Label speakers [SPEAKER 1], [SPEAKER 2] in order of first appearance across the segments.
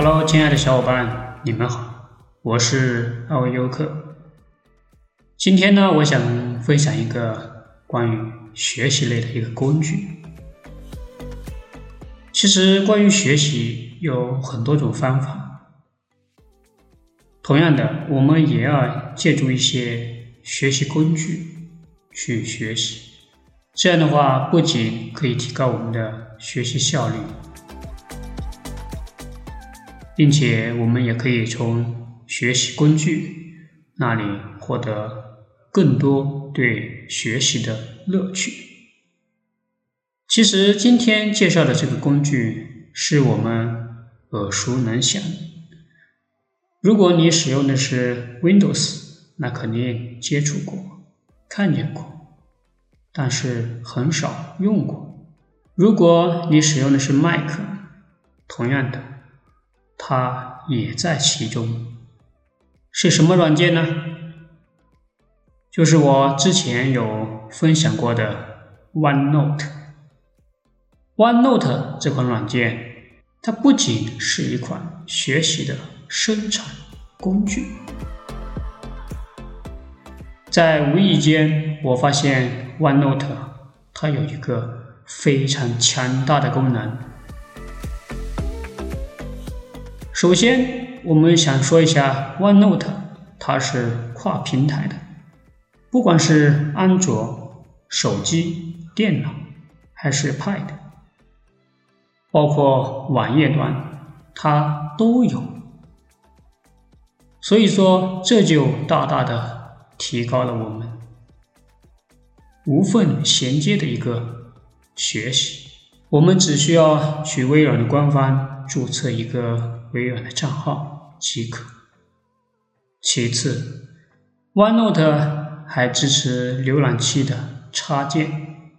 [SPEAKER 1] Hello，亲爱的小伙伴，你们好，我是二位优客。今天呢，我想分享一个关于学习类的一个工具。其实，关于学习有很多种方法。同样的，我们也要借助一些学习工具去学习。这样的话，不仅可以提高我们的学习效率。并且我们也可以从学习工具那里获得更多对学习的乐趣。其实今天介绍的这个工具是我们耳熟能详。如果你使用的是 Windows，那肯定接触过、看见过，但是很少用过。如果你使用的是 Mac，同样的。它也在其中，是什么软件呢？就是我之前有分享过的 OneNote。OneNote 这款软件，它不仅是一款学习的生产工具，在无意间我发现 OneNote 它有一个非常强大的功能。首先，我们想说一下 OneNote，它是跨平台的，不管是安卓、手机、电脑，还是 Pad，包括网页端，它都有。所以说，这就大大的提高了我们无缝衔接的一个学习。我们只需要去微软的官方注册一个。微软的账号即可。其次，OneNote 还支持浏览器的插件，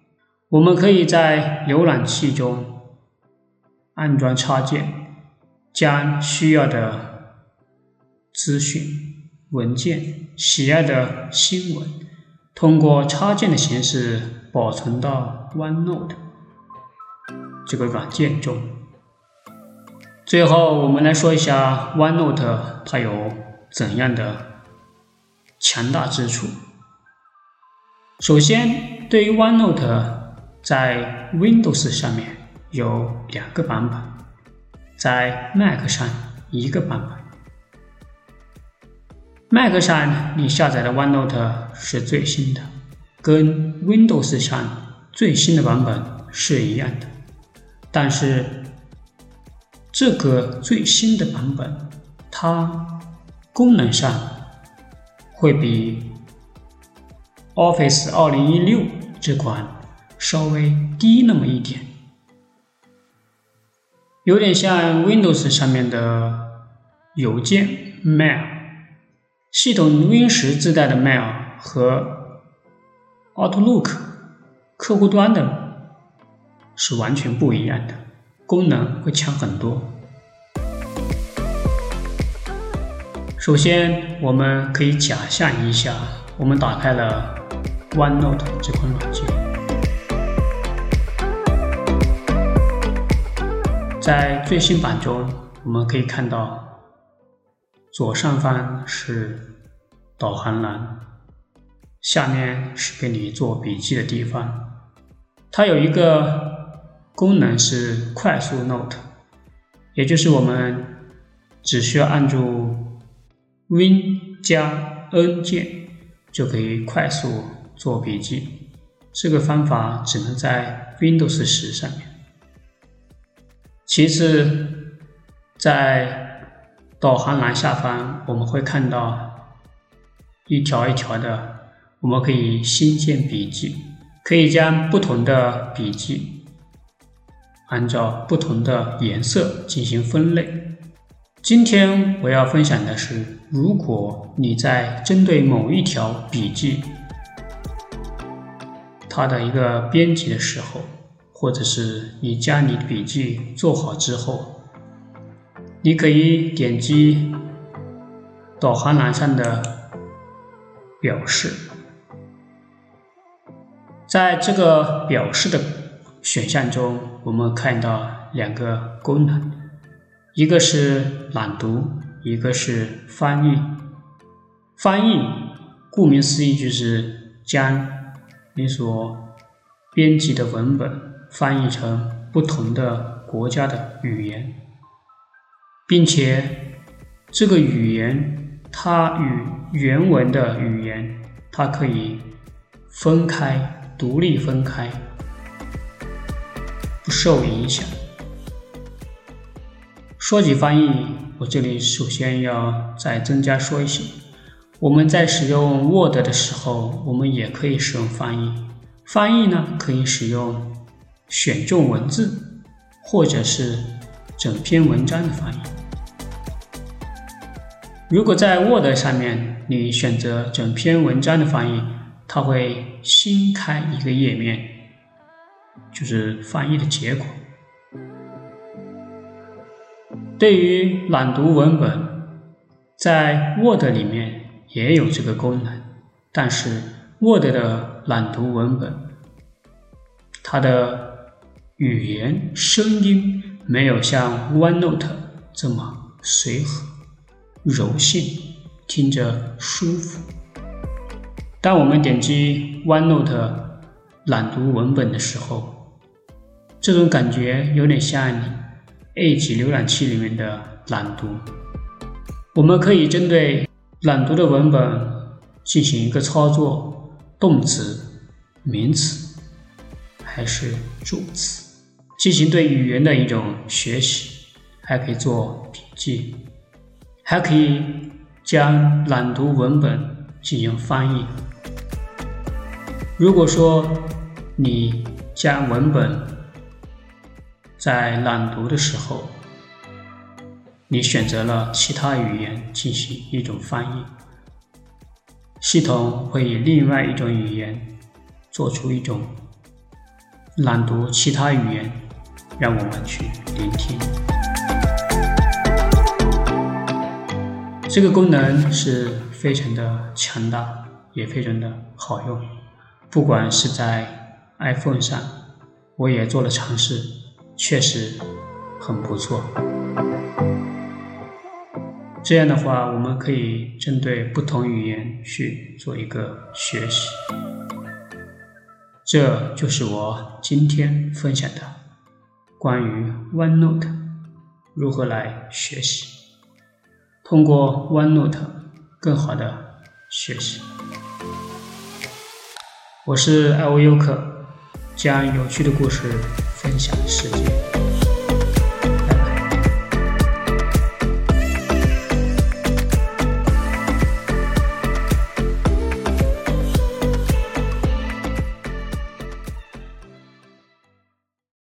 [SPEAKER 1] 我们可以在浏览器中安装插件，将需要的资讯、文件、喜爱的新闻，通过插件的形式保存到 OneNote 这个软件中。最后，我们来说一下 OneNote 它有怎样的强大之处。首先，对于 OneNote，在 Windows 上面有两个版本，在 Mac 上一个版本。Mac 上你下载的 OneNote 是最新的，跟 Windows 上最新的版本是一样的，但是。这个最新的版本，它功能上会比 Office 二零一六这款稍微低那么一点，有点像 Windows 上面的邮件 Mail，系统 Win 十自带的 Mail 和 Outlook 客户端的是完全不一样的。功能会强很多。首先，我们可以假象一下，我们打开了 OneNote 这款软件，在最新版中，我们可以看到左上方是导航栏，下面是给你做笔记的地方，它有一个。功能是快速 Note，也就是我们只需要按住 Win 加 N 键就可以快速做笔记。这个方法只能在 Windows 十上面。其次，在导航栏下方我们会看到一条一条的，我们可以新建笔记，可以将不同的笔记。按照不同的颜色进行分类。今天我要分享的是，如果你在针对某一条笔记，它的一个编辑的时候，或者是你将你的笔记做好之后，你可以点击导航栏上的表示，在这个表示的。选项中，我们看到两个功能，一个是朗读，一个是翻译。翻译顾名思义就是将你所编辑的文本翻译成不同的国家的语言，并且这个语言它与原文的语言它可以分开、独立分开。不受影响。说起翻译，我这里首先要再增加说一些：我们在使用 Word 的时候，我们也可以使用翻译。翻译呢，可以使用选中文字，或者是整篇文章的翻译。如果在 Word 上面你选择整篇文章的翻译，它会新开一个页面。就是翻译的结果。对于朗读文本，在 Word 里面也有这个功能，但是 Word 的朗读文本，它的语言声音没有像 OneNote 这么随和、柔性，听着舒服。当我们点击 OneNote 朗读文本的时候，这种感觉有点像 Edge 浏览器里面的朗读。我们可以针对朗读的文本进行一个操作，动词、名词还是助词，进行对语言的一种学习，还可以做笔记，还可以将朗读文本进行翻译。如果说你将文本在朗读的时候，你选择了其他语言进行一种翻译，系统会以另外一种语言做出一种朗读其他语言，让我们去聆听。这个功能是非常的强大，也非常的好用。不管是在 iPhone 上，我也做了尝试。确实很不错。这样的话，我们可以针对不同语言去做一个学习。这就是我今天分享的关于 OneNote 如何来学习，通过 OneNote 更好的学习。我是艾欧优克，将有趣的故事。分享世界。